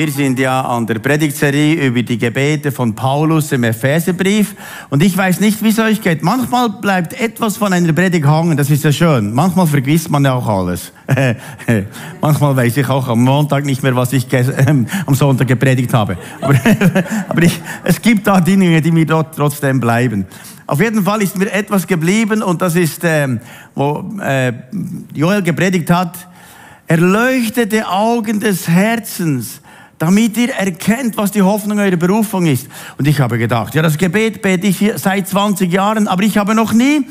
Wir sind ja an der Predigtserie über die Gebete von Paulus im Epheserbrief. Und ich weiß nicht, wie es euch geht. Manchmal bleibt etwas von einer Predigt hängen, das ist ja schön. Manchmal vergisst man ja auch alles. Manchmal weiß ich auch am Montag nicht mehr, was ich äh, am Sonntag gepredigt habe. Aber, aber ich, es gibt da Dinge, die mir dort trotzdem bleiben. Auf jeden Fall ist mir etwas geblieben und das ist, äh, wo äh, Joel gepredigt hat, erleuchtete Augen des Herzens damit ihr erkennt, was die Hoffnung eurer Berufung ist. Und ich habe gedacht, ja, das Gebet bete ich seit 20 Jahren, aber ich habe noch nie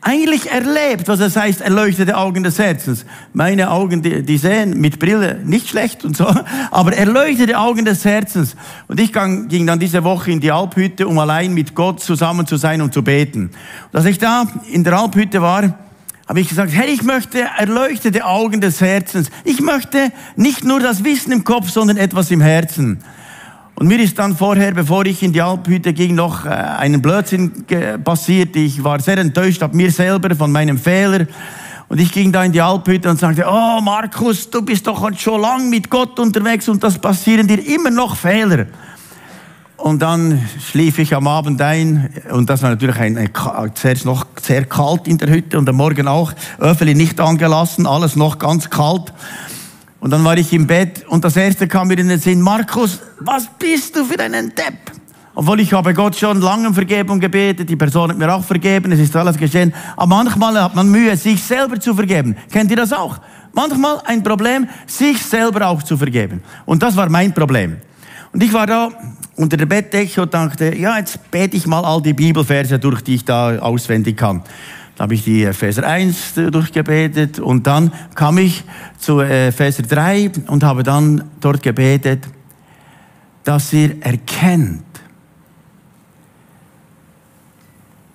eigentlich erlebt, was es heißt, erleuchtete Augen des Herzens. Meine Augen, die, die sehen mit Brille nicht schlecht und so, aber erleuchtete Augen des Herzens. Und ich ging dann diese Woche in die Alphütte, um allein mit Gott zusammen zu sein und zu beten. Und als ich da in der Alphütte war, habe ich gesagt, hey, ich möchte erleuchtete Augen des Herzens. Ich möchte nicht nur das Wissen im Kopf, sondern etwas im Herzen. Und mir ist dann vorher, bevor ich in die Alphütte ging, noch äh, einen Blödsinn passiert. Ich war sehr enttäuscht ab mir selber von meinem Fehler. Und ich ging da in die Alphütte und sagte, oh Markus, du bist doch schon lang mit Gott unterwegs und das passieren dir immer noch Fehler. Und dann schlief ich am Abend ein und das war natürlich ein, ein, zuerst noch sehr kalt in der Hütte und am Morgen auch, Öffeli nicht angelassen, alles noch ganz kalt. Und dann war ich im Bett und das erste kam mir in den Sinn, Markus, was bist du für einen Depp? Obwohl ich habe Gott schon lange um Vergebung gebetet, die Person hat mir auch vergeben, es ist alles geschehen. Aber manchmal hat man Mühe, sich selber zu vergeben. Kennt ihr das auch? Manchmal ein Problem, sich selber auch zu vergeben. Und das war mein Problem. Und ich war da unter der Bettdecke und dachte, ja, jetzt bete ich mal all die Bibelverse durch, die ich da auswendig kann. Da habe ich die Epheser 1 durchgebetet und dann kam ich zu Epheser 3 und habe dann dort gebetet, dass ihr erkennt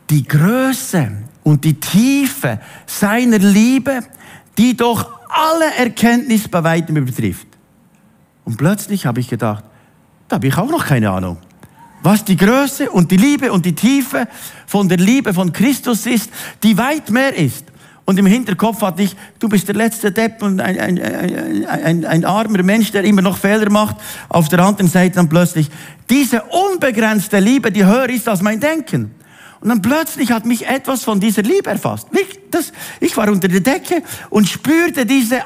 die Größe und die Tiefe seiner Liebe, die doch alle Erkenntnis bei weitem übertrifft. Und plötzlich habe ich gedacht, da habe ich auch noch keine Ahnung. Was die Größe und die Liebe und die Tiefe von der Liebe von Christus ist, die weit mehr ist. Und im Hinterkopf hatte ich, du bist der letzte Depp und ein, ein, ein, ein, ein armer Mensch, der immer noch Fehler macht. Auf der anderen Seite dann plötzlich, diese unbegrenzte Liebe, die höher ist als mein Denken. Und dann plötzlich hat mich etwas von dieser Liebe erfasst. Ich, das, ich war unter der Decke und spürte diese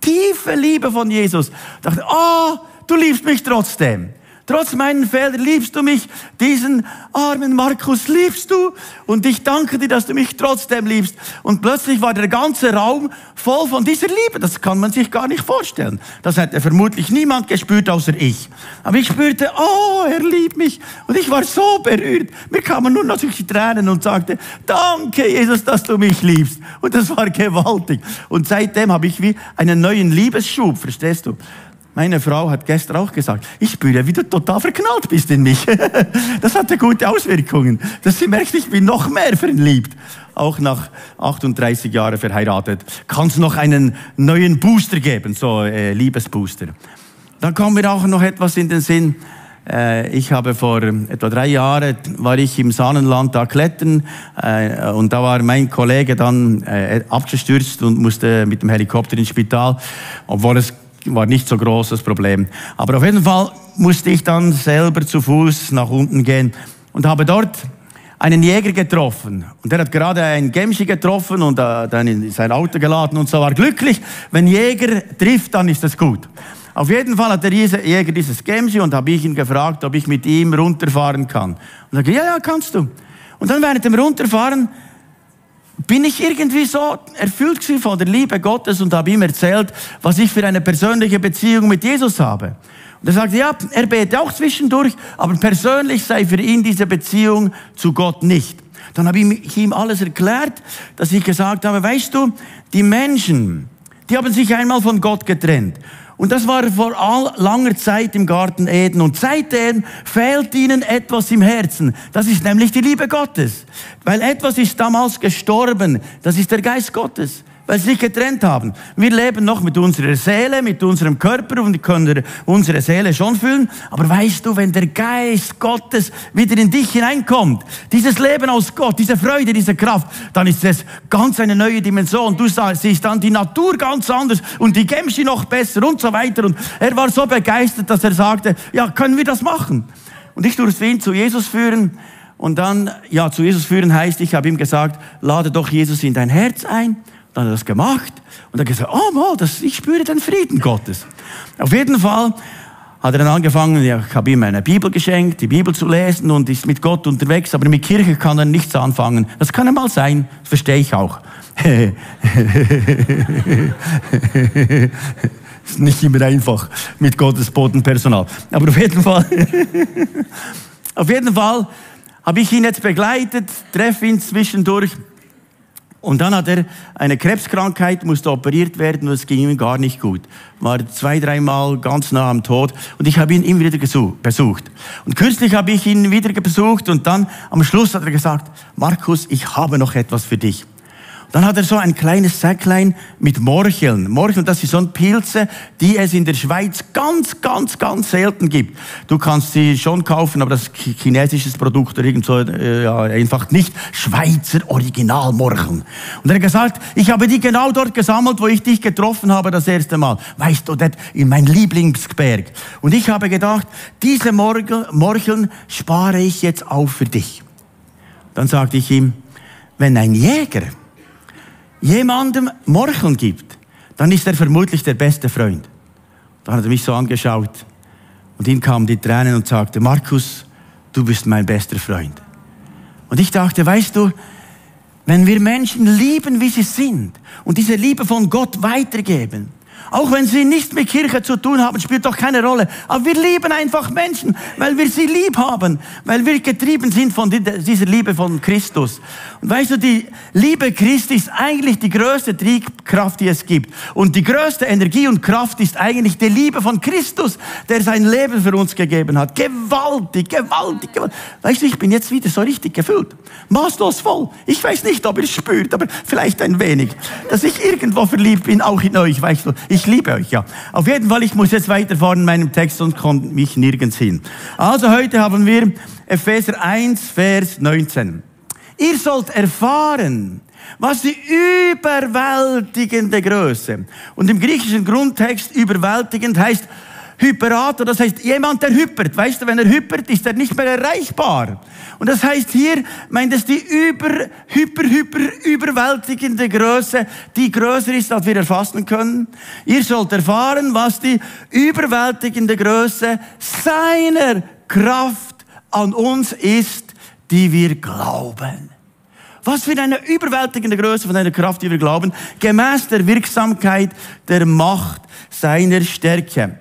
tiefe Liebe von Jesus. Ich dachte, oh, du liebst mich trotzdem. Trotz meinen Fehlern liebst du mich, diesen armen Markus liebst du und ich danke dir, dass du mich trotzdem liebst. Und plötzlich war der ganze Raum voll von dieser Liebe. Das kann man sich gar nicht vorstellen. Das hätte vermutlich niemand gespürt außer ich. Aber ich spürte, oh, er liebt mich und ich war so berührt. Mir kamen nur noch die Tränen und sagte, danke Jesus, dass du mich liebst. Und das war gewaltig. Und seitdem habe ich wie einen neuen Liebesschub, verstehst du? Meine Frau hat gestern auch gesagt, ich spüre, wie du total verknallt bist in mich. Das hatte gute Auswirkungen. Dass sie merkt, ich bin noch mehr verliebt. Auch nach 38 Jahren verheiratet. Kann es noch einen neuen Booster geben, so äh, Liebesbooster. Dann kommt mir auch noch etwas in den Sinn. Äh, ich habe vor etwa drei Jahren war ich im Sahnenland da klettern äh, und da war mein Kollege dann äh, abgestürzt und musste mit dem Helikopter ins Spital, obwohl es war nicht so groß Problem. Aber auf jeden Fall musste ich dann selber zu Fuß nach unten gehen und habe dort einen Jäger getroffen. Und der hat gerade einen Gemschi getroffen und äh, dann in sein Auto geladen und so war glücklich. Wenn Jäger trifft, dann ist das gut. Auf jeden Fall hat der Jäger dieses Gemschi und habe ich ihn gefragt, ob ich mit ihm runterfahren kann. Und er sagte, ja, ja, kannst du. Und dann während dem Runterfahren bin ich irgendwie so erfüllt von der Liebe Gottes und habe ihm erzählt, was ich für eine persönliche Beziehung mit Jesus habe. Und er sagte, ja, er bete auch zwischendurch, aber persönlich sei für ihn diese Beziehung zu Gott nicht. Dann habe ich ihm alles erklärt, dass ich gesagt habe, weißt du, die Menschen, die haben sich einmal von Gott getrennt. Und das war vor all, langer Zeit im Garten Eden. Und seitdem fehlt ihnen etwas im Herzen. Das ist nämlich die Liebe Gottes. Weil etwas ist damals gestorben. Das ist der Geist Gottes. Weil sie sich getrennt haben. Wir leben noch mit unserer Seele, mit unserem Körper und können unsere Seele schon fühlen. Aber weißt du, wenn der Geist Gottes wieder in dich hineinkommt, dieses Leben aus Gott, diese Freude, diese Kraft, dann ist es ganz eine neue Dimension. Du siehst dann die Natur ganz anders und die Gemschi noch besser und so weiter. Und er war so begeistert, dass er sagte, ja, können wir das machen? Und ich durfte ihn zu Jesus führen. Und dann, ja, zu Jesus führen heißt, ich habe ihm gesagt, lade doch Jesus in dein Herz ein. Dann hat er das gemacht und dann gesagt, oh mal, das, ich spüre den Frieden Gottes. Auf jeden Fall hat er dann angefangen, ja, ich habe ihm eine Bibel geschenkt, die Bibel zu lesen und ist mit Gott unterwegs, aber mit Kirche kann er nichts anfangen. Das kann einmal sein, das verstehe ich auch. ist nicht immer einfach mit Gottes Bodenpersonal. Aber auf jeden Fall, auf jeden Fall habe ich ihn jetzt begleitet, treffe ihn zwischendurch und dann hat er eine Krebskrankheit, musste operiert werden und es ging ihm gar nicht gut. War zwei, dreimal ganz nah am Tod und ich habe ihn immer wieder besucht. Und kürzlich habe ich ihn wieder besucht und dann am Schluss hat er gesagt, Markus, ich habe noch etwas für dich. Dann hat er so ein kleines Säcklein mit Morcheln. Morcheln, das sind so Pilze, die es in der Schweiz ganz, ganz, ganz selten gibt. Du kannst sie schon kaufen, aber das ist chinesisches Produkt oder irgend so, äh, ja, einfach nicht Schweizer Originalmorcheln. Und er hat gesagt, ich habe die genau dort gesammelt, wo ich dich getroffen habe das erste Mal. Weißt du, dort in mein Lieblingsberg. Und ich habe gedacht, diese Morcheln spare ich jetzt auf für dich. Dann sagte ich ihm, wenn ein Jäger jemandem Morcheln gibt, dann ist er vermutlich der beste Freund. Dann hat er mich so angeschaut und ihm kamen die Tränen und sagte, Markus, du bist mein bester Freund. Und ich dachte, weißt du, wenn wir Menschen lieben, wie sie sind und diese Liebe von Gott weitergeben, auch wenn sie nichts mit Kirche zu tun haben, spielt doch keine Rolle. Aber wir lieben einfach Menschen, weil wir sie lieb haben, weil wir getrieben sind von dieser Liebe von Christus. Und weißt du, die Liebe Christi ist eigentlich die größte Triebkraft, die es gibt. Und die größte Energie und Kraft ist eigentlich die Liebe von Christus, der sein Leben für uns gegeben hat. Gewaltig, gewaltig, gewaltig. Weißt du, ich bin jetzt wieder so richtig gefüllt. Maßlos voll. Ich weiß nicht, ob ihr es spürt, aber vielleicht ein wenig. Dass ich irgendwo verliebt bin, auch in euch, weißt du. Ich liebe euch, ja. Auf jeden Fall, ich muss jetzt weiterfahren in meinem Text, sonst kommt mich nirgends hin. Also heute haben wir Epheser 1, Vers 19. Ihr sollt erfahren, was die überwältigende Größe. Und im griechischen Grundtext überwältigend heißt Hyperator, das heißt jemand, der hypert. Weißt du, wenn er hypert, ist er nicht mehr erreichbar. Und das heißt hier, meint es die über, hyper, hyper, überwältigende Größe, die größer ist, als wir erfassen können. Ihr sollt erfahren, was die überwältigende Größe seiner Kraft an uns ist, die wir glauben. Was für eine überwältigende Größe von einer Kraft, die wir glauben, gemäß der Wirksamkeit der Macht seiner Stärke.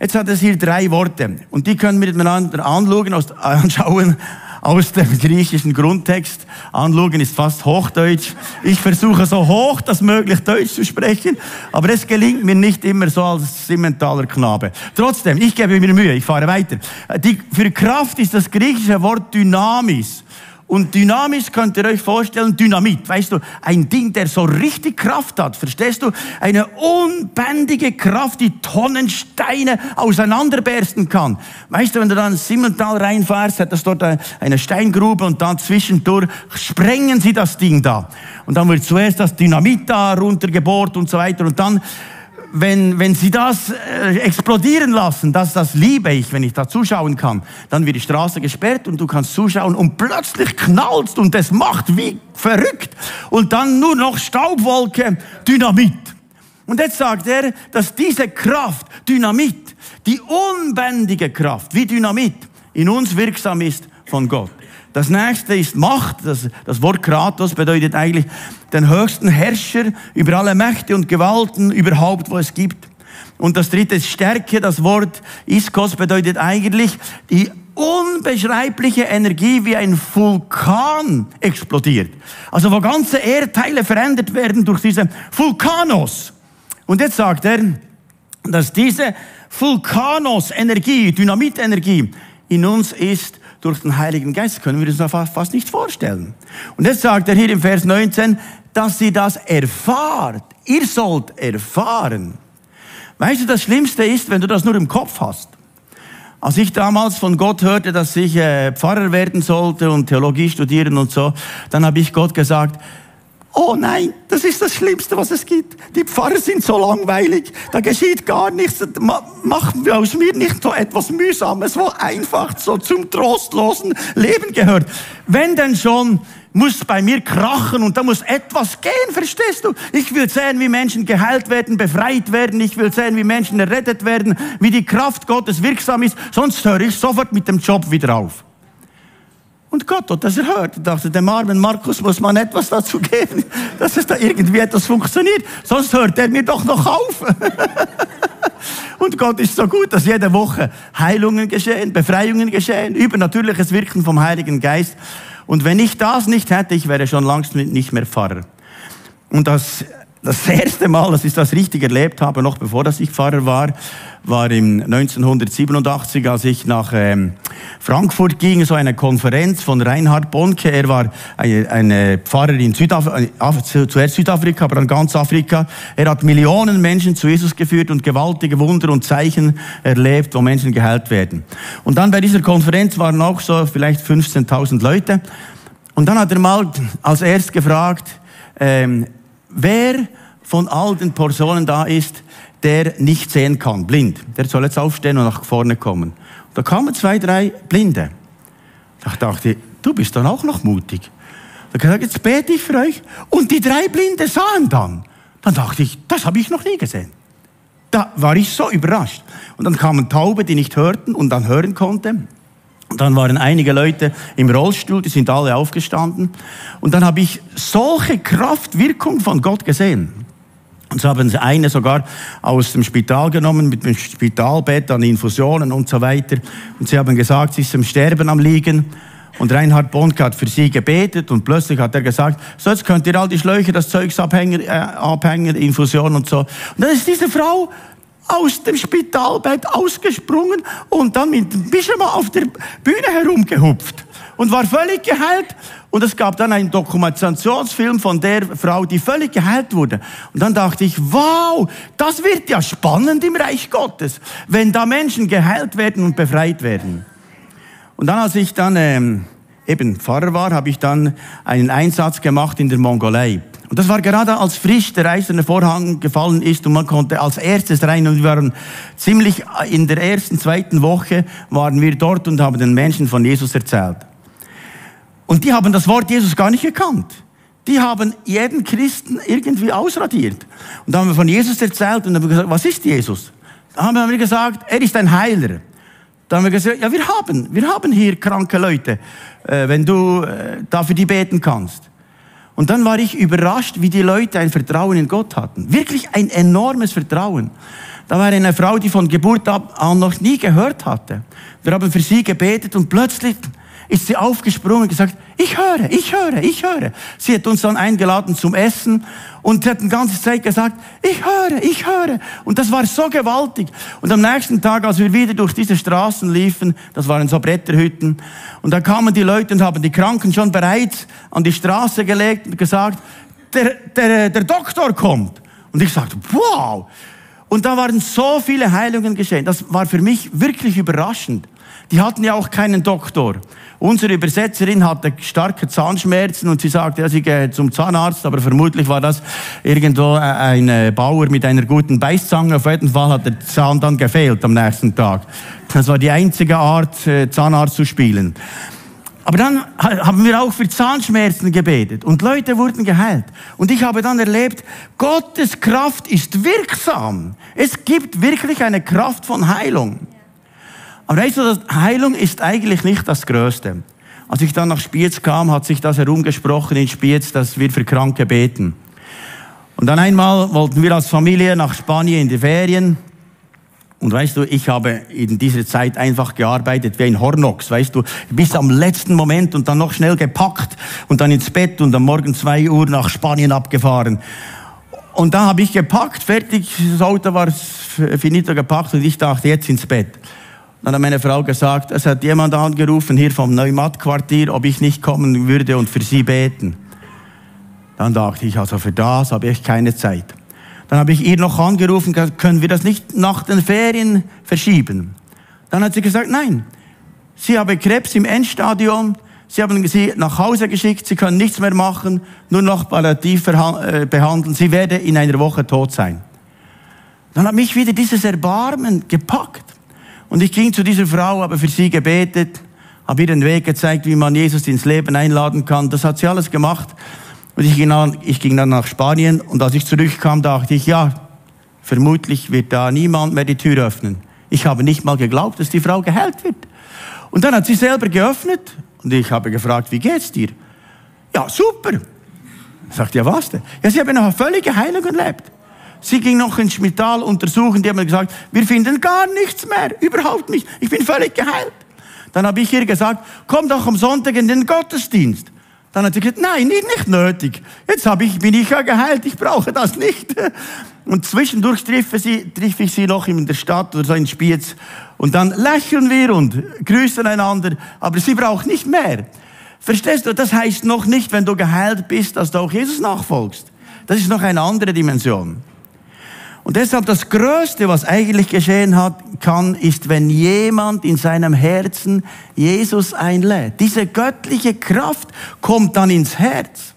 Jetzt hat es hier drei Worte und die können wir miteinander anschauen, anschauen aus dem griechischen Grundtext. Anschauen ist fast Hochdeutsch. Ich versuche so hoch das möglich Deutsch zu sprechen, aber es gelingt mir nicht immer so als Simmentaler Knabe. Trotzdem, ich gebe mir Mühe, ich fahre weiter. Die, für Kraft ist das griechische Wort Dynamis. Und dynamisch könnt ihr euch vorstellen, Dynamit, weißt du, ein Ding, der so richtig Kraft hat, verstehst du? Eine unbändige Kraft, die Tonnen Steine auseinanderbersten kann. Weißt du, wenn du dann ins Simmental reinfährst, hat das dort eine Steingrube und dann zwischendurch sprengen sie das Ding da. Und dann wird zuerst das Dynamit da runtergebohrt und so weiter und dann wenn, wenn sie das äh, explodieren lassen, das, das liebe ich, wenn ich da zuschauen kann, dann wird die Straße gesperrt und du kannst zuschauen und plötzlich knallst und es macht wie verrückt und dann nur noch Staubwolke, Dynamit. Und jetzt sagt er, dass diese Kraft, Dynamit, die unbändige Kraft, wie Dynamit, in uns wirksam ist von Gott. Das nächste ist Macht. Das, das Wort Kratos bedeutet eigentlich den höchsten Herrscher über alle Mächte und Gewalten überhaupt, wo es gibt. Und das dritte ist Stärke. Das Wort Iskos bedeutet eigentlich die unbeschreibliche Energie wie ein Vulkan explodiert. Also wo ganze Erdteile verändert werden durch diese Vulkanos. Und jetzt sagt er, dass diese Vulkanos-Energie, Dynamitenergie in uns ist durch den Heiligen Geist, können wir uns fast nicht vorstellen. Und jetzt sagt er hier im Vers 19, dass sie das erfahrt. Ihr sollt erfahren. Weißt du, das Schlimmste ist, wenn du das nur im Kopf hast. Als ich damals von Gott hörte, dass ich äh, Pfarrer werden sollte und Theologie studieren und so, dann habe ich Gott gesagt, oh nein, das ist das Schlimmste, was es gibt. Die Pfarrer sind so langweilig, da geschieht gar nichts. Wir aus mir nicht so etwas Mühsames, wo einfach so zum trostlosen Leben gehört. Wenn denn schon, muss bei mir krachen und da muss etwas gehen, verstehst du? Ich will sehen, wie Menschen geheilt werden, befreit werden. Ich will sehen, wie Menschen errettet werden, wie die Kraft Gottes wirksam ist. Sonst höre ich sofort mit dem Job wieder auf. Und Gott hat das erhört. Er dachte, dem armen Markus muss man etwas dazu geben, dass es da irgendwie etwas funktioniert. Sonst hört er mir doch noch auf. Und Gott ist so gut, dass jede Woche Heilungen geschehen, Befreiungen geschehen, übernatürliches Wirken vom Heiligen Geist. Und wenn ich das nicht hätte, ich wäre schon längst nicht mehr Pfarrer. Und das das erste Mal, dass ich das richtig erlebt habe, noch bevor dass ich Pfarrer war, war im 1987, als ich nach ähm, Frankfurt ging, so eine Konferenz von Reinhard Bonke. Er war eine, eine Pfarrer in Südafrika, äh, zuerst Südafrika, aber dann ganz Afrika. Er hat Millionen Menschen zu Jesus geführt und gewaltige Wunder und Zeichen erlebt, wo Menschen geheilt werden. Und dann bei dieser Konferenz waren auch so vielleicht 15.000 Leute. Und dann hat er mal als erst gefragt, ähm, wer von all den Personen da ist, der nicht sehen kann, blind. Der soll jetzt aufstehen und nach vorne kommen. Da kamen zwei, drei Blinde. Da dachte ich, du bist dann auch noch mutig. Da gesagt, jetzt bete ich für euch. Und die drei Blinde sahen dann. Dann dachte ich, das habe ich noch nie gesehen. Da war ich so überrascht. Und dann kamen Taube, die nicht hörten und dann hören konnten. Dann waren einige Leute im Rollstuhl, die sind alle aufgestanden. Und dann habe ich solche Kraftwirkung von Gott gesehen. Und so haben sie eine sogar aus dem Spital genommen, mit dem Spitalbett an Infusionen und so weiter. Und sie haben gesagt, sie ist im Sterben am Liegen. Und Reinhard Bonk hat für sie gebetet und plötzlich hat er gesagt, so jetzt könnt ihr all die Schläuche, das Zeugs abhängen, äh, abhängen, Infusion und so. Und dann ist diese Frau aus dem Spitalbett ausgesprungen und dann mit dem Bischof auf der Bühne herumgehupft und war völlig geheilt. Und es gab dann einen Dokumentationsfilm von der Frau, die völlig geheilt wurde. Und dann dachte ich, wow, das wird ja spannend im Reich Gottes, wenn da Menschen geheilt werden und befreit werden. Und dann, als ich dann ähm, eben Pfarrer war, habe ich dann einen Einsatz gemacht in der Mongolei. Und das war gerade als frisch der eiserne Vorhang gefallen ist und man konnte als erstes rein und wir waren ziemlich in der ersten, zweiten Woche waren wir dort und haben den Menschen von Jesus erzählt. Und die haben das Wort Jesus gar nicht gekannt. Die haben jeden Christen irgendwie ausradiert. Und da haben wir von Jesus erzählt und haben gesagt, was ist Jesus? Da haben wir gesagt, er ist ein Heiler. Da haben wir gesagt, ja, wir haben, wir haben hier kranke Leute, äh, wenn du äh, dafür die beten kannst. Und dann war ich überrascht, wie die Leute ein Vertrauen in Gott hatten. Wirklich ein enormes Vertrauen. Da war eine Frau, die von Geburt an noch nie gehört hatte. Wir haben für sie gebetet und plötzlich ist sie aufgesprungen und gesagt, ich höre, ich höre, ich höre. Sie hat uns dann eingeladen zum Essen und sie hat die ganze Zeit gesagt, ich höre, ich höre. Und das war so gewaltig. Und am nächsten Tag, als wir wieder durch diese Straßen liefen, das waren so Bretterhütten, und da kamen die Leute und haben die Kranken schon bereits an die Straße gelegt und gesagt, der, der, der Doktor kommt. Und ich sagte, wow. Und da waren so viele Heilungen geschehen. Das war für mich wirklich überraschend. Die hatten ja auch keinen Doktor. Unsere Übersetzerin hatte starke Zahnschmerzen und sie sagte, ja, sie gehe zum Zahnarzt, aber vermutlich war das irgendwo äh, ein äh, Bauer mit einer guten Beißzange. Auf jeden Fall hat der Zahn dann gefehlt am nächsten Tag. Das war die einzige Art, äh, Zahnarzt zu spielen. Aber dann haben wir auch für Zahnschmerzen gebetet und Leute wurden geheilt. Und ich habe dann erlebt, Gottes Kraft ist wirksam. Es gibt wirklich eine Kraft von Heilung. Aber weißt du, Heilung ist eigentlich nicht das Größte. Als ich dann nach Spiez kam, hat sich das herumgesprochen in Spiez, dass wir für Kranke beten. Und dann einmal wollten wir als Familie nach Spanien in die Ferien. Und weißt du, ich habe in dieser Zeit einfach gearbeitet wie ein Hornox, weißt du, bis am letzten Moment und dann noch schnell gepackt und dann ins Bett und am Morgen zwei Uhr nach Spanien abgefahren. Und da habe ich gepackt, fertig, das Auto war finito gepackt und ich dachte, jetzt ins Bett. Dann hat meine Frau gesagt, es hat jemand angerufen hier vom Neumatt-Quartier, ob ich nicht kommen würde und für sie beten. Dann dachte ich, also für das habe ich keine Zeit. Dann habe ich ihr noch angerufen, können wir das nicht nach den Ferien verschieben? Dann hat sie gesagt, nein, sie habe Krebs im Endstadion, sie haben sie nach Hause geschickt, sie können nichts mehr machen, nur noch palliativ äh, behandeln, sie werde in einer Woche tot sein. Dann hat mich wieder dieses Erbarmen gepackt. Und ich ging zu dieser Frau, habe für sie gebetet, habe ihr den Weg gezeigt, wie man Jesus ins Leben einladen kann. Das hat sie alles gemacht. Und ich ging, dann, ich ging dann nach Spanien und als ich zurückkam, dachte ich, ja, vermutlich wird da niemand mehr die Tür öffnen. Ich habe nicht mal geglaubt, dass die Frau geheilt wird. Und dann hat sie selber geöffnet und ich habe gefragt, wie geht's dir? Ja, super. Sagt ja, was denn? Ja, sie haben eine völlige Heilung erlebt. Sie ging noch ins Spital untersuchen, die haben gesagt, wir finden gar nichts mehr, überhaupt nicht. Ich bin völlig geheilt. Dann habe ich ihr gesagt, komm doch am Sonntag in den Gottesdienst. Dann hat sie gesagt, nein, nicht, nötig. Jetzt habe ich, bin ich ja geheilt, ich brauche das nicht. Und zwischendurch treffe, sie, treffe ich sie noch in der Stadt oder so in Spiez. Und dann lächeln wir und grüßen einander, aber sie braucht nicht mehr. Verstehst du, das heißt noch nicht, wenn du geheilt bist, dass du auch Jesus nachfolgst. Das ist noch eine andere Dimension. Und deshalb das Größte, was eigentlich geschehen hat, kann, ist, wenn jemand in seinem Herzen Jesus einlädt. Diese göttliche Kraft kommt dann ins Herz.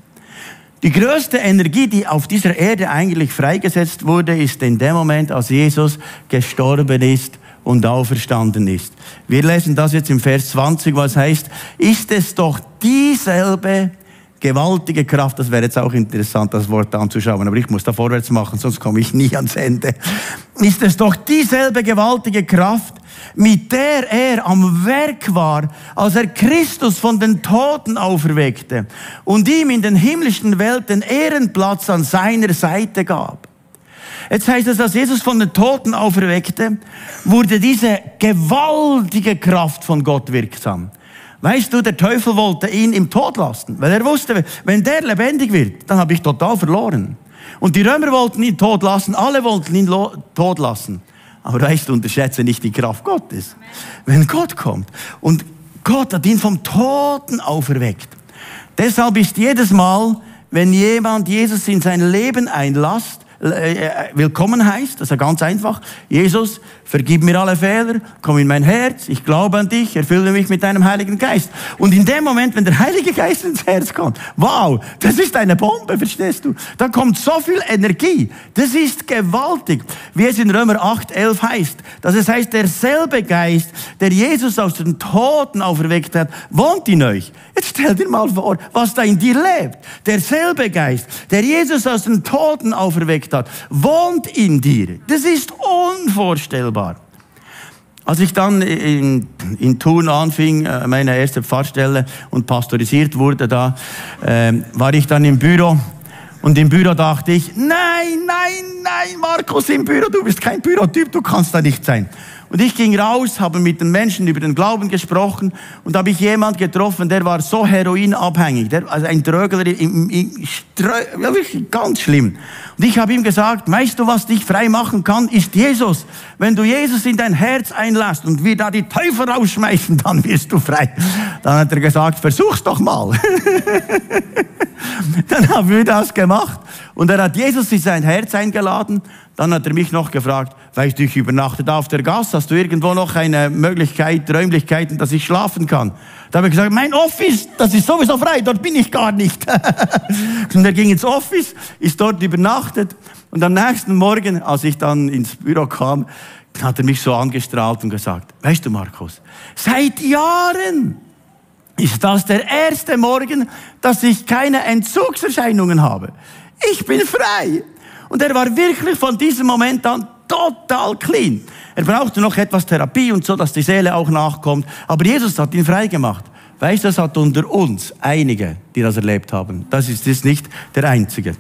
Die größte Energie, die auf dieser Erde eigentlich freigesetzt wurde, ist in dem Moment, als Jesus gestorben ist und auferstanden ist. Wir lesen das jetzt im Vers 20, was heißt, ist es doch dieselbe gewaltige Kraft, das wäre jetzt auch interessant, das Wort anzuschauen, aber ich muss da vorwärts machen, sonst komme ich nie ans Ende. Ist es doch dieselbe gewaltige Kraft, mit der er am Werk war, als er Christus von den Toten auferweckte und ihm in den himmlischen Welten Ehrenplatz an seiner Seite gab. Jetzt heißt es, dass Jesus von den Toten auferweckte, wurde diese gewaltige Kraft von Gott wirksam. Weißt du, der Teufel wollte ihn im Tod lassen, weil er wusste, wenn der lebendig wird, dann habe ich total verloren. Und die Römer wollten ihn tot lassen, alle wollten ihn tot lassen. Aber weißt du, unterschätze nicht die Kraft Gottes. Wenn Gott kommt und Gott hat ihn vom Toten auferweckt. Deshalb ist jedes Mal, wenn jemand Jesus in sein Leben einlasst, willkommen heißt, das ist ganz einfach. Jesus, vergib mir alle Fehler, komm in mein Herz, ich glaube an dich, erfülle mich mit deinem Heiligen Geist. Und in dem Moment, wenn der Heilige Geist ins Herz kommt, wow, das ist eine Bombe, verstehst du? Da kommt so viel Energie. Das ist gewaltig. Wie es in Römer 8, 11 heißt. Dass es heißt, derselbe Geist, der Jesus aus den Toten auferweckt hat, wohnt in euch. Jetzt stell dir mal vor, was da in dir lebt. Derselbe Geist, der Jesus aus den Toten auferweckt hat, wohnt in dir. Das ist unvorstellbar. Als ich dann in, in Thun anfing, äh, meine erste Pfarrstelle und pastorisiert wurde, da äh, war ich dann im Büro und im Büro dachte ich, nein, nein, nein, Markus im Büro, du bist kein Bürotyp, du kannst da nicht sein. Und ich ging raus, habe mit den Menschen über den Glauben gesprochen und habe ich jemand getroffen, der war so heroinabhängig, der, also ein Drögler, im, im, wirklich ganz schlimm. Und ich habe ihm gesagt, weißt du, was dich frei machen kann, ist Jesus. Wenn du Jesus in dein Herz einlässt und wir da die Teufel rausschmeißen, dann wirst du frei. Dann hat er gesagt, versuch's doch mal. dann haben wir das gemacht und er hat Jesus in sein Herz eingeladen dann hat er mich noch gefragt, weißt du, ich übernachte da auf der Gas, hast du irgendwo noch eine Möglichkeit, Räumlichkeiten, dass ich schlafen kann? Da habe ich gesagt, mein Office, das ist sowieso frei, dort bin ich gar nicht. und er ging ins Office, ist dort übernachtet und am nächsten Morgen, als ich dann ins Büro kam, hat er mich so angestrahlt und gesagt, weißt du Markus, seit Jahren ist das der erste Morgen, dass ich keine Entzugserscheinungen habe. Ich bin frei. Und er war wirklich von diesem Moment an total clean. Er brauchte noch etwas Therapie und so, dass die Seele auch nachkommt. Aber Jesus hat ihn frei gemacht. Weißt du, das hat unter uns einige, die das erlebt haben. Das ist, ist nicht der einzige.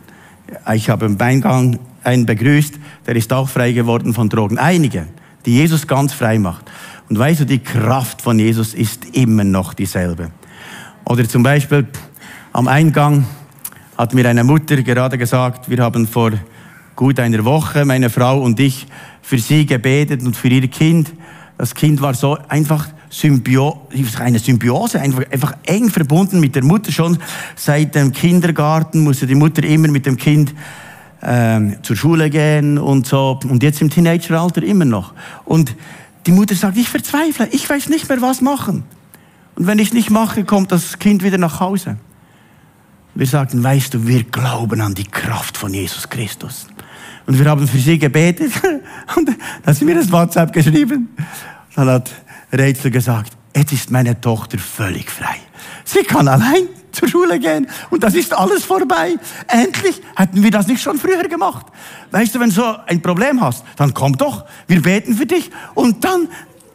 Ich habe im Eingang einen begrüßt, der ist auch frei geworden von Drogen. Einige, die Jesus ganz frei macht. Und weißt du, die Kraft von Jesus ist immer noch dieselbe. Oder zum Beispiel am Eingang hat mir eine Mutter gerade gesagt, wir haben vor gut einer Woche, meine Frau und ich, für sie gebetet und für ihr Kind, Das Kind war so einfach Symbio eine Symbiose, einfach, einfach eng verbunden mit der Mutter. Schon seit dem Kindergarten musste die Mutter immer mit dem Kind ähm, zur Schule gehen und so. Und jetzt im Teenageralter immer noch. Und die Mutter sagt, ich verzweifle, ich weiß nicht mehr, was machen. Und wenn ich nicht mache, kommt das Kind wieder nach Hause. Wir sagten, weißt du, wir glauben an die Kraft von Jesus Christus. Und wir haben für sie gebetet. Und dann hat sie mir das WhatsApp geschrieben. Dann hat Rätsel gesagt, jetzt ist meine Tochter völlig frei. Sie kann allein zur Schule gehen und das ist alles vorbei. Endlich hätten wir das nicht schon früher gemacht. Weißt du, wenn du so ein Problem hast, dann komm doch, wir beten für dich und dann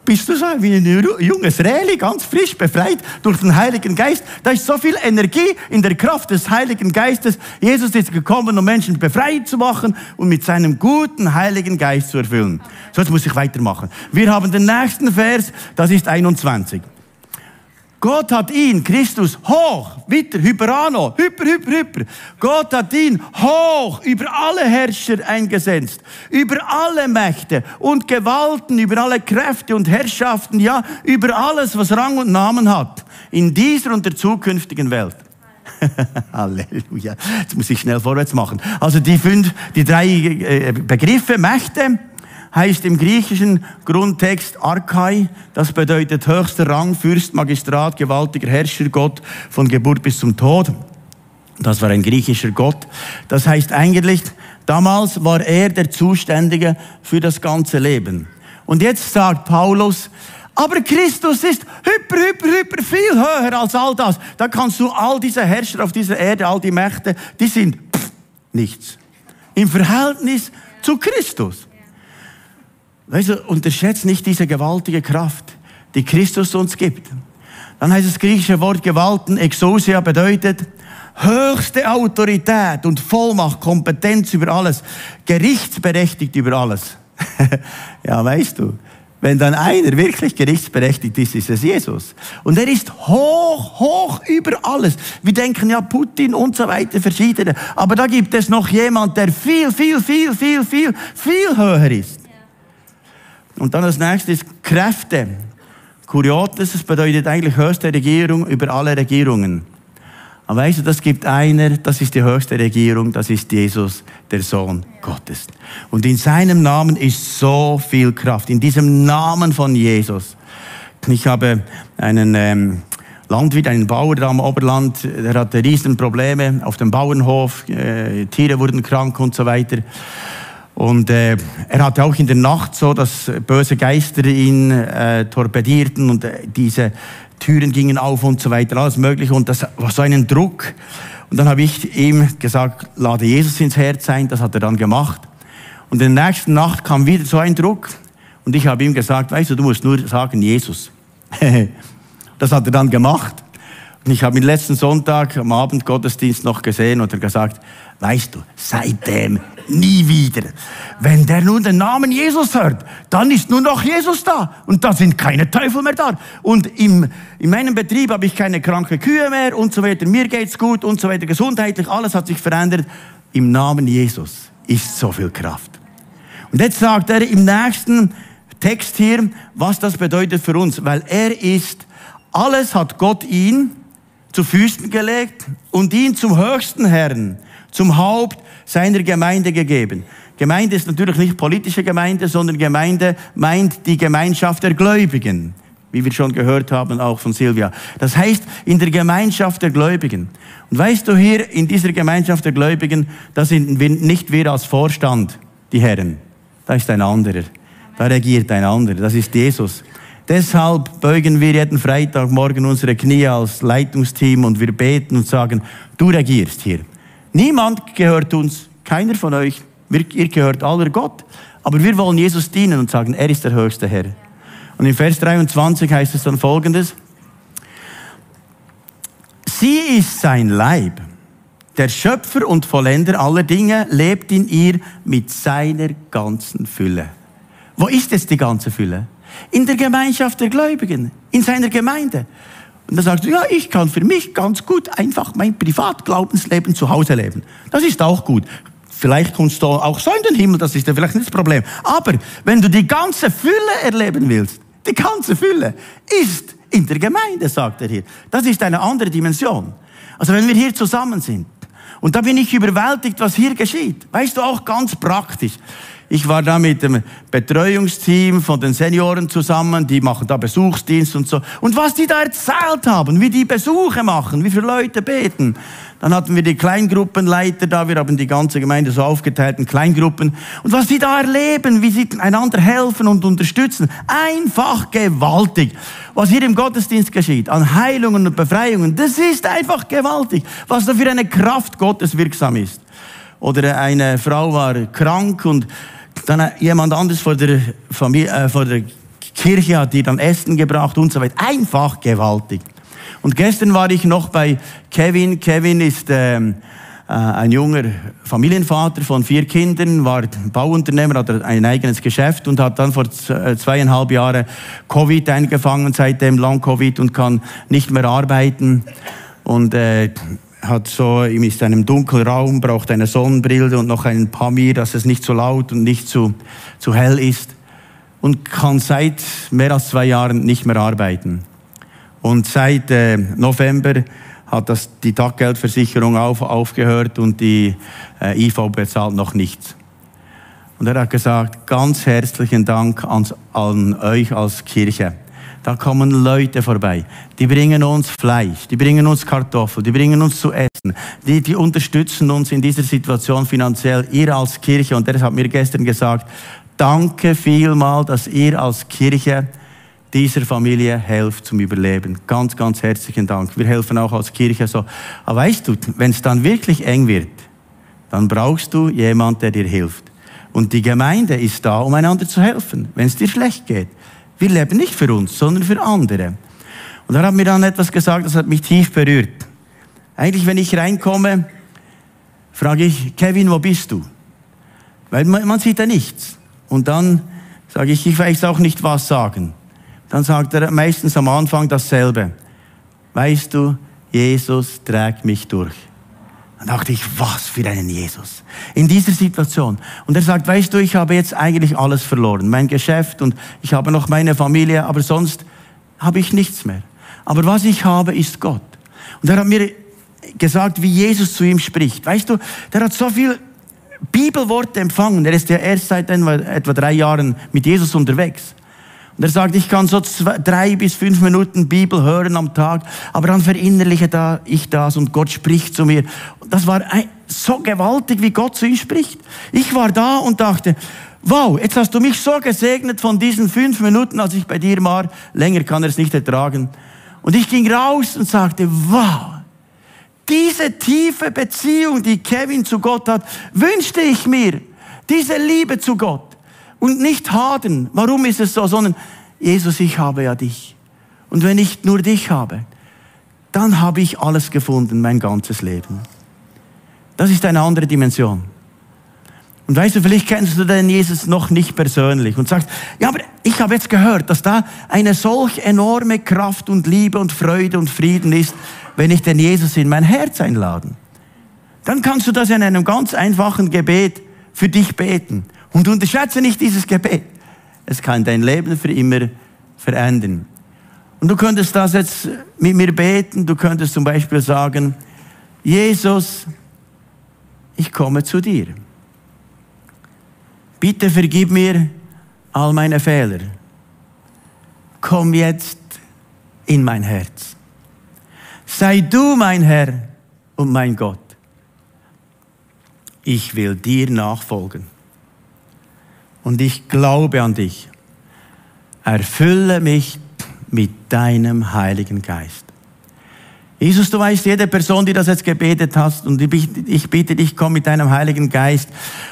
bist du so wie ein junges Reli, ganz frisch befreit durch den Heiligen Geist. Da ist so viel Energie in der Kraft des Heiligen Geistes. Jesus ist gekommen, um Menschen befreit zu machen und mit seinem guten Heiligen Geist zu erfüllen. So, jetzt muss ich weitermachen. Wir haben den nächsten Vers, das ist 21. Gott hat ihn, Christus, hoch, wieder, Hyperano, hyper, hyper, hyper. Gott hat ihn hoch über alle Herrscher eingesetzt, über alle Mächte und Gewalten, über alle Kräfte und Herrschaften, ja, über alles, was Rang und Namen hat, in dieser und der zukünftigen Welt. Halleluja. Jetzt muss ich schnell vorwärts machen. Also die fünf, die drei äh, Begriffe, Mächte, heißt im griechischen Grundtext Archai, das bedeutet höchster Rang, Fürst, Magistrat, gewaltiger Herrscher, Gott von Geburt bis zum Tod. Das war ein griechischer Gott. Das heißt eigentlich, damals war er der Zuständige für das ganze Leben. Und jetzt sagt Paulus, aber Christus ist hyper, hyper, hyper viel höher als all das. Da kannst du all diese Herrscher auf dieser Erde, all die Mächte, die sind pff, nichts. Im Verhältnis zu Christus. Weißt du, unterschätzt nicht diese gewaltige Kraft, die Christus uns gibt. Dann heißt das griechische Wort Gewalten, Exousia, bedeutet höchste Autorität und Vollmacht, Kompetenz über alles, gerichtsberechtigt über alles. ja, weißt du, wenn dann einer wirklich gerichtsberechtigt ist, ist es Jesus. Und er ist hoch, hoch über alles. Wir denken ja Putin und so weiter, verschiedene. Aber da gibt es noch jemand, der viel, viel, viel, viel, viel, viel höher ist. Und dann als nächstes Kräfte. Kuriotes, das bedeutet eigentlich höchste Regierung über alle Regierungen. Aber weißt du, das gibt einer, das ist die höchste Regierung, das ist Jesus, der Sohn Gottes. Und in seinem Namen ist so viel Kraft, in diesem Namen von Jesus. Ich habe einen ähm, Landwirt, einen Bauer da am Oberland, der hatte riesen Probleme auf dem Bauernhof, äh, Tiere wurden krank und so weiter. Und äh, er hatte auch in der Nacht so, dass böse Geister ihn äh, torpedierten und äh, diese Türen gingen auf und so weiter, alles Mögliche. Und das war so einen Druck. Und dann habe ich ihm gesagt, lade Jesus ins Herz ein. Das hat er dann gemacht. Und in der nächsten Nacht kam wieder so ein Druck. Und ich habe ihm gesagt, weißt du, du musst nur sagen Jesus. das hat er dann gemacht. Ich habe ihn letzten Sonntag am Abend Gottesdienst noch gesehen und er gesagt, weißt du, seitdem nie wieder. Wenn der nun den Namen Jesus hört, dann ist nur noch Jesus da und da sind keine Teufel mehr da. Und im, in meinem Betrieb habe ich keine kranke Kühe mehr und so weiter. Mir geht's gut und so weiter. Gesundheitlich, alles hat sich verändert. Im Namen Jesus ist so viel Kraft. Und jetzt sagt er im nächsten Text hier, was das bedeutet für uns, weil er ist, alles hat Gott ihn zu Füßen gelegt und ihn zum höchsten Herrn, zum Haupt seiner Gemeinde gegeben. Gemeinde ist natürlich nicht politische Gemeinde, sondern Gemeinde meint die Gemeinschaft der Gläubigen, wie wir schon gehört haben, auch von Silvia. Das heißt, in der Gemeinschaft der Gläubigen. Und weißt du hier, in dieser Gemeinschaft der Gläubigen, da sind nicht wir als Vorstand, die Herren. Da ist ein anderer. Da regiert ein anderer. Das ist Jesus. Deshalb beugen wir jeden Freitagmorgen unsere Knie als Leitungsteam und wir beten und sagen, du regierst hier. Niemand gehört uns, keiner von euch. ihr gehört aller Gott. Aber wir wollen Jesus dienen und sagen, er ist der höchste Herr. Und in Vers 23 heißt es dann folgendes. Sie ist sein Leib. Der Schöpfer und Vollender aller Dinge lebt in ihr mit seiner ganzen Fülle. Wo ist jetzt die ganze Fülle? In der Gemeinschaft der Gläubigen, in seiner Gemeinde. Und dann sagst du, ja, ich kann für mich ganz gut einfach mein Privatglaubensleben zu Hause leben. Das ist auch gut. Vielleicht kommst du auch so in den Himmel, das ist ja vielleicht nicht das Problem. Aber wenn du die ganze Fülle erleben willst, die ganze Fülle ist in der Gemeinde, sagt er hier. Das ist eine andere Dimension. Also wenn wir hier zusammen sind, und da bin ich überwältigt, was hier geschieht. Weißt du, auch ganz praktisch. Ich war da mit dem Betreuungsteam von den Senioren zusammen, die machen da Besuchsdienst und so. Und was die da erzählt haben, wie die Besuche machen, wie viele Leute beten. Dann hatten wir die Kleingruppenleiter da, wir haben die ganze Gemeinde so aufgeteilt in Kleingruppen. Und was die da erleben, wie sie einander helfen und unterstützen, einfach gewaltig. Was hier im Gottesdienst geschieht, an Heilungen und Befreiungen, das ist einfach gewaltig. Was da für eine Kraft Gottes wirksam ist. Oder eine Frau war krank und dann jemand anderes vor der, Familie, äh, vor der Kirche hat die dann Essen gebracht und so weiter. Einfach gewaltig. Und gestern war ich noch bei Kevin. Kevin ist ähm, äh, ein junger Familienvater von vier Kindern, war Bauunternehmer, hat ein eigenes Geschäft und hat dann vor äh, zweieinhalb Jahren Covid eingefangen, seitdem Long Covid und kann nicht mehr arbeiten. Und äh, hat so, ihm ist in einem dunklen Raum, braucht eine Sonnenbrille und noch einen Pamir, dass es nicht zu laut und nicht zu, zu hell ist. Und kann seit mehr als zwei Jahren nicht mehr arbeiten. Und seit äh, November hat das, die Taggeldversicherung auf, aufgehört und die äh, IV bezahlt noch nichts. Und er hat gesagt, ganz herzlichen Dank an, an euch als Kirche da kommen Leute vorbei. Die bringen uns Fleisch, die bringen uns Kartoffeln, die bringen uns zu essen. Die, die unterstützen uns in dieser Situation finanziell. Ihr als Kirche, und der hat mir gestern gesagt, danke vielmal, dass ihr als Kirche dieser Familie helft zum Überleben. Ganz, ganz herzlichen Dank. Wir helfen auch als Kirche so. Aber weißt du, wenn es dann wirklich eng wird, dann brauchst du jemand, der dir hilft. Und die Gemeinde ist da, um einander zu helfen, wenn es dir schlecht geht. Wir leben nicht für uns, sondern für andere. Und er hat mir dann etwas gesagt, das hat mich tief berührt. Eigentlich, wenn ich reinkomme, frage ich, Kevin, wo bist du? Weil man, man sieht ja nichts. Und dann sage ich, ich weiß auch nicht, was sagen. Dann sagt er meistens am Anfang dasselbe. Weißt du, Jesus trägt mich durch. Dann dachte ich, was für einen Jesus. In dieser Situation. Und er sagt, weißt du, ich habe jetzt eigentlich alles verloren. Mein Geschäft und ich habe noch meine Familie, aber sonst habe ich nichts mehr. Aber was ich habe, ist Gott. Und er hat mir gesagt, wie Jesus zu ihm spricht. Weißt du, der hat so viel Bibelworte empfangen. Er ist ja erst seit etwa drei Jahren mit Jesus unterwegs. Und er sagt, ich kann so zwei, drei bis fünf Minuten Bibel hören am Tag, aber dann verinnerliche da, ich das und Gott spricht zu mir. Und das war so gewaltig, wie Gott zu ihm spricht. Ich war da und dachte, wow, jetzt hast du mich so gesegnet von diesen fünf Minuten, als ich bei dir war. Länger kann er es nicht ertragen. Und ich ging raus und sagte, wow, diese tiefe Beziehung, die Kevin zu Gott hat, wünschte ich mir. Diese Liebe zu Gott und nicht haden. Warum ist es so? Sondern, Jesus, ich habe ja dich. Und wenn ich nur dich habe, dann habe ich alles gefunden, mein ganzes Leben. Das ist eine andere Dimension. Und weißt du, vielleicht kennst du den Jesus noch nicht persönlich und sagst, ja, aber ich habe jetzt gehört, dass da eine solch enorme Kraft und Liebe und Freude und Frieden ist, wenn ich den Jesus in mein Herz einladen. Dann kannst du das in einem ganz einfachen Gebet für dich beten. Und unterschätze nicht dieses Gebet. Es kann dein Leben für immer verändern. Und du könntest das jetzt mit mir beten. Du könntest zum Beispiel sagen, Jesus, ich komme zu dir. Bitte vergib mir all meine Fehler. Komm jetzt in mein Herz. Sei du mein Herr und mein Gott. Ich will dir nachfolgen und ich glaube an dich. Erfülle mich mit deinem Heiligen Geist. Jesus, du weißt, jede Person, die das jetzt gebetet hast, und ich bitte dich, komm mit deinem Heiligen Geist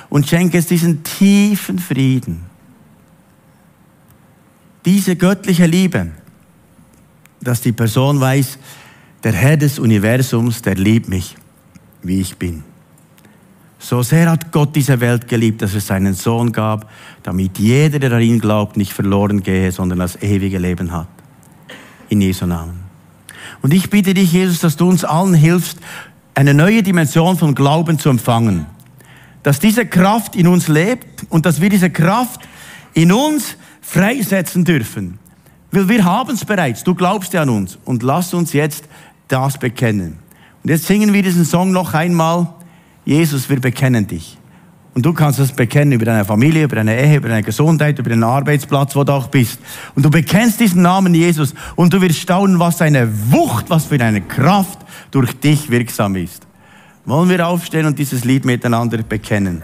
und schenke es diesen tiefen Frieden, diese göttliche Liebe, dass die Person weiß, der Herr des Universums, der liebt mich, wie ich bin. So sehr hat Gott diese Welt geliebt, dass es seinen Sohn gab, damit jeder, der darin glaubt, nicht verloren gehe, sondern das ewige Leben hat. In Jesu Namen. Und ich bitte dich, Jesus, dass du uns allen hilfst, eine neue Dimension von Glauben zu empfangen. Dass diese Kraft in uns lebt und dass wir diese Kraft in uns freisetzen dürfen. Weil wir haben es bereits. Du glaubst ja an uns. Und lass uns jetzt das bekennen. Und jetzt singen wir diesen Song noch einmal. Jesus, wir bekennen dich. Und du kannst das bekennen über deine Familie, über deine Ehe, über deine Gesundheit, über den Arbeitsplatz, wo du auch bist. Und du bekennst diesen Namen Jesus und du wirst staunen, was für eine Wucht, was für eine Kraft durch dich wirksam ist. Wollen wir aufstehen und dieses Lied miteinander bekennen?